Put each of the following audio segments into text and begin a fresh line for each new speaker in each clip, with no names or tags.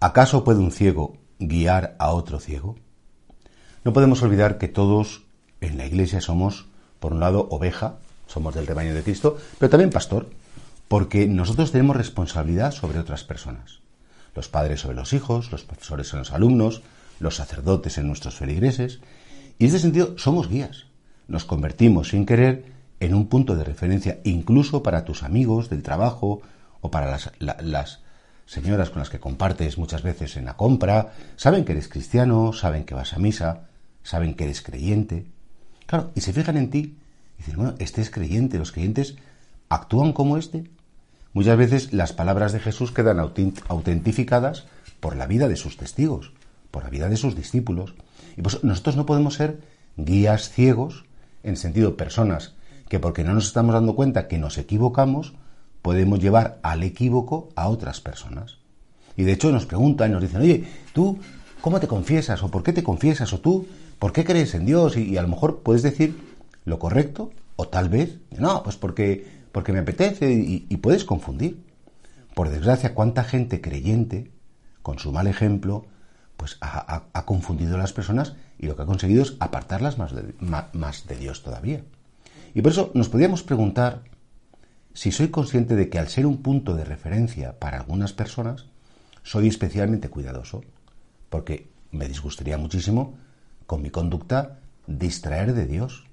¿Acaso puede un ciego guiar a otro ciego? No podemos olvidar que todos en la iglesia somos, por un lado, oveja, somos del rebaño de Cristo, pero también pastor, porque nosotros tenemos responsabilidad sobre otras personas. Los padres sobre los hijos, los profesores sobre los alumnos, los sacerdotes en nuestros feligreses, y en ese sentido somos guías. Nos convertimos sin querer en un punto de referencia incluso para tus amigos del trabajo o para las, las señoras con las que compartes muchas veces en la compra, saben que eres cristiano, saben que vas a misa, saben que eres creyente. Claro, y se fijan en ti y dicen, bueno, este es creyente, los creyentes actúan como este. Muchas veces las palabras de Jesús quedan autentificadas por la vida de sus testigos, por la vida de sus discípulos. Y pues nosotros no podemos ser guías ciegos, en sentido personas que porque no nos estamos dando cuenta que nos equivocamos, podemos llevar al equívoco a otras personas. Y de hecho nos preguntan, nos dicen, oye, tú, ¿cómo te confiesas? ¿O por qué te confiesas? ¿O tú, por qué crees en Dios? Y, a lo mejor puedes decir lo correcto, o tal vez, no, pues porque, porque me apetece y, puedes confundir. Por desgracia, cuánta gente creyente, con su mal ejemplo, pues ha, confundido a las personas y lo que ha conseguido es apartarlas más de, más de Dios todavía. Y por eso nos podríamos preguntar si soy consciente de que al ser un punto de referencia para algunas personas, soy especialmente cuidadoso, porque me disgustaría muchísimo con mi conducta distraer de Dios,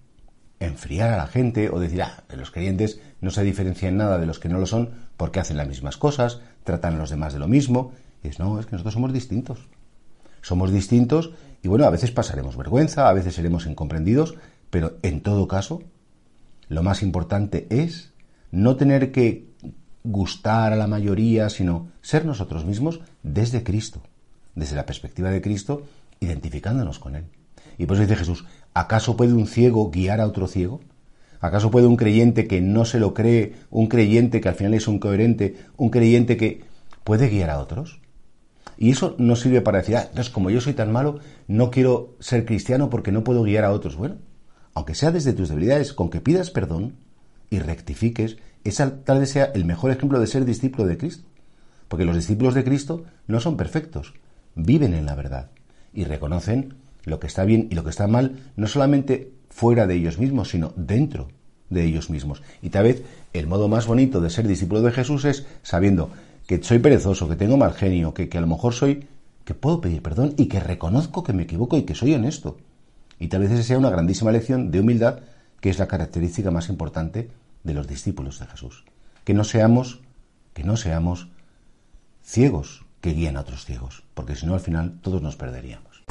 enfriar a la gente o decir, ah, los creyentes no se diferencian nada de los que no lo son porque hacen las mismas cosas, tratan a los demás de lo mismo. Y es, no, es que nosotros somos distintos. Somos distintos y bueno, a veces pasaremos vergüenza, a veces seremos incomprendidos, pero en todo caso, lo más importante es no tener que gustar a la mayoría, sino ser nosotros mismos desde Cristo, desde la perspectiva de Cristo, identificándonos con Él. Y por eso dice Jesús, ¿acaso puede un ciego guiar a otro ciego? ¿Acaso puede un creyente que no se lo cree, un creyente que al final es un coherente, un creyente que puede guiar a otros? Y eso no sirve para decir, ah, entonces como yo soy tan malo, no quiero ser cristiano porque no puedo guiar a otros. Bueno, aunque sea desde tus debilidades, con que pidas perdón, y rectifiques, esa tal vez sea el mejor ejemplo de ser discípulo de Cristo. Porque los discípulos de Cristo no son perfectos, viven en la verdad y reconocen lo que está bien y lo que está mal, no solamente fuera de ellos mismos, sino dentro de ellos mismos. Y tal vez el modo más bonito de ser discípulo de Jesús es sabiendo que soy perezoso, que tengo mal genio, que, que a lo mejor soy, que puedo pedir perdón y que reconozco que me equivoco y que soy honesto. Y tal vez esa sea una grandísima lección de humildad que es la característica más importante de los discípulos de Jesús. Que no seamos, que no seamos ciegos que guían a otros ciegos, porque si no al final todos nos perderíamos.